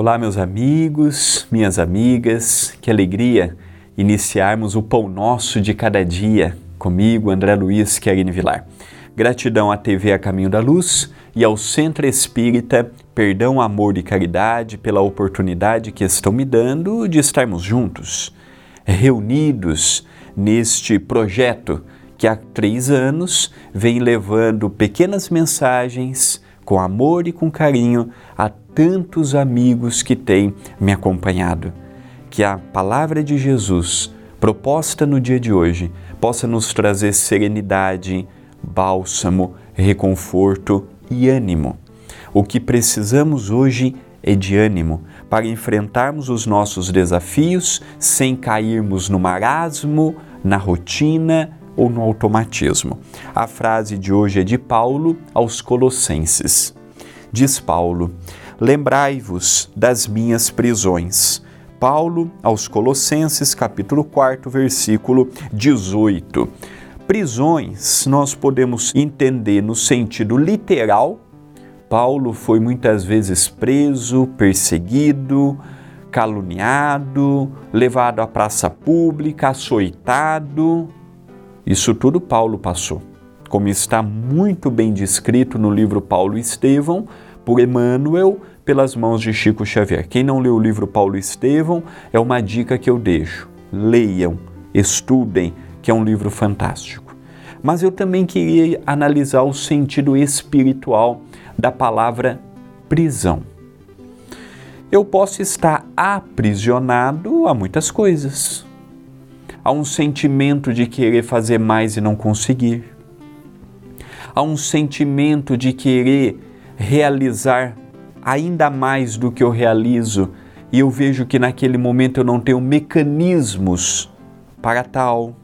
Olá, meus amigos, minhas amigas, que alegria iniciarmos o Pão Nosso de cada dia comigo, André Luiz Querini Vilar. Gratidão à TV A Caminho da Luz e ao Centro Espírita Perdão, Amor e Caridade pela oportunidade que estão me dando de estarmos juntos, reunidos neste projeto que há três anos vem levando pequenas mensagens com amor e com carinho a tantos amigos que têm me acompanhado. Que a palavra de Jesus, proposta no dia de hoje, possa nos trazer serenidade, bálsamo, reconforto e ânimo. O que precisamos hoje é de ânimo para enfrentarmos os nossos desafios sem cairmos no marasmo, na rotina ou no automatismo. A frase de hoje é de Paulo aos Colossenses. Diz Paulo: Lembrai-vos das minhas prisões. Paulo aos Colossenses, capítulo 4, versículo 18. Prisões nós podemos entender no sentido literal. Paulo foi muitas vezes preso, perseguido, caluniado, levado à praça pública, açoitado. Isso tudo Paulo passou, como está muito bem descrito no livro Paulo e Estevão por Emmanuel pelas mãos de Chico Xavier. Quem não leu o livro Paulo e Estevão, é uma dica que eu deixo. Leiam, estudem, que é um livro fantástico. Mas eu também queria analisar o sentido espiritual da palavra prisão. Eu posso estar aprisionado a muitas coisas Há um sentimento de querer fazer mais e não conseguir. Há um sentimento de querer realizar ainda mais do que eu realizo e eu vejo que naquele momento eu não tenho mecanismos para tal.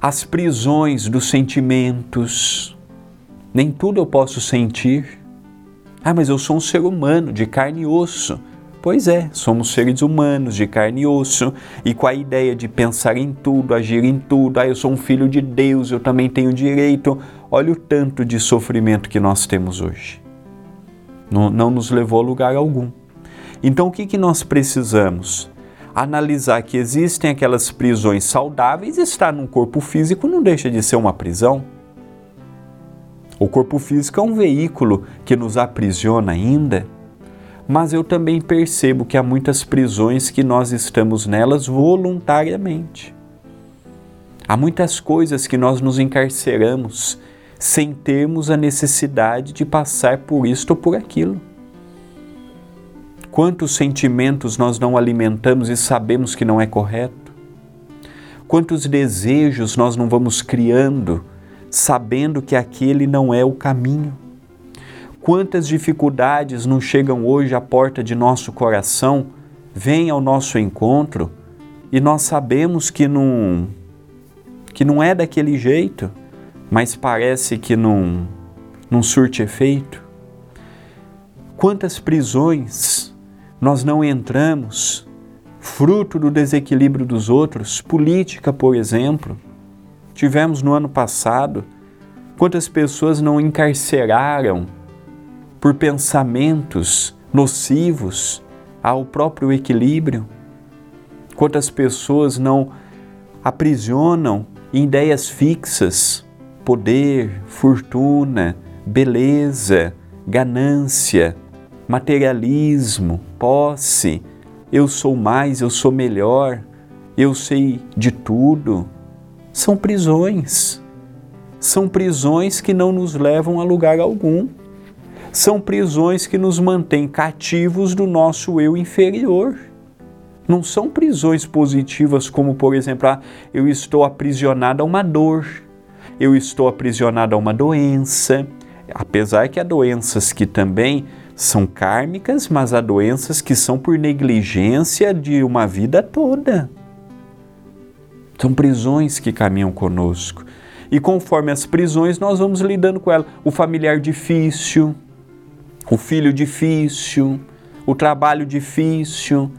As prisões dos sentimentos. Nem tudo eu posso sentir. Ah, mas eu sou um ser humano de carne e osso. Pois é, somos seres humanos de carne e osso e com a ideia de pensar em tudo, agir em tudo. Ah, eu sou um filho de Deus, eu também tenho direito. Olha o tanto de sofrimento que nós temos hoje. Não, não nos levou a lugar algum. Então, o que, que nós precisamos? Analisar que existem aquelas prisões saudáveis. Estar num corpo físico não deixa de ser uma prisão. O corpo físico é um veículo que nos aprisiona ainda mas eu também percebo que há muitas prisões que nós estamos nelas voluntariamente. Há muitas coisas que nós nos encarceramos sem termos a necessidade de passar por isto ou por aquilo. Quantos sentimentos nós não alimentamos e sabemos que não é correto? Quantos desejos nós não vamos criando sabendo que aquele não é o caminho? Quantas dificuldades não chegam hoje à porta de nosso coração, vêm ao nosso encontro e nós sabemos que não, que não é daquele jeito, mas parece que não, não surte efeito. Quantas prisões nós não entramos, fruto do desequilíbrio dos outros, política, por exemplo. Tivemos no ano passado, quantas pessoas não encarceraram por pensamentos nocivos ao próprio equilíbrio? Quantas pessoas não aprisionam em ideias fixas, poder, fortuna, beleza, ganância, materialismo, posse, eu sou mais, eu sou melhor, eu sei de tudo. São prisões. São prisões que não nos levam a lugar algum são prisões que nos mantêm cativos do nosso eu inferior. Não são prisões positivas, como, por exemplo, ah, eu estou aprisionado a uma dor, eu estou aprisionado a uma doença, apesar que há doenças que também são kármicas, mas há doenças que são por negligência de uma vida toda. São prisões que caminham conosco. E conforme as prisões, nós vamos lidando com ela. O familiar difícil, o filho difícil, o trabalho difícil,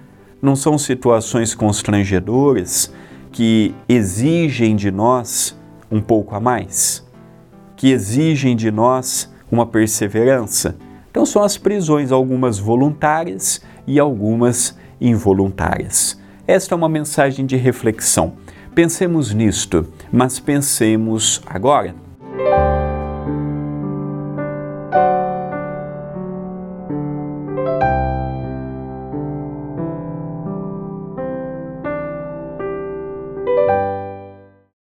não são situações constrangedoras que exigem de nós um pouco a mais, que exigem de nós uma perseverança. Então são as prisões, algumas voluntárias e algumas involuntárias. Esta é uma mensagem de reflexão. Pensemos nisto, mas pensemos agora.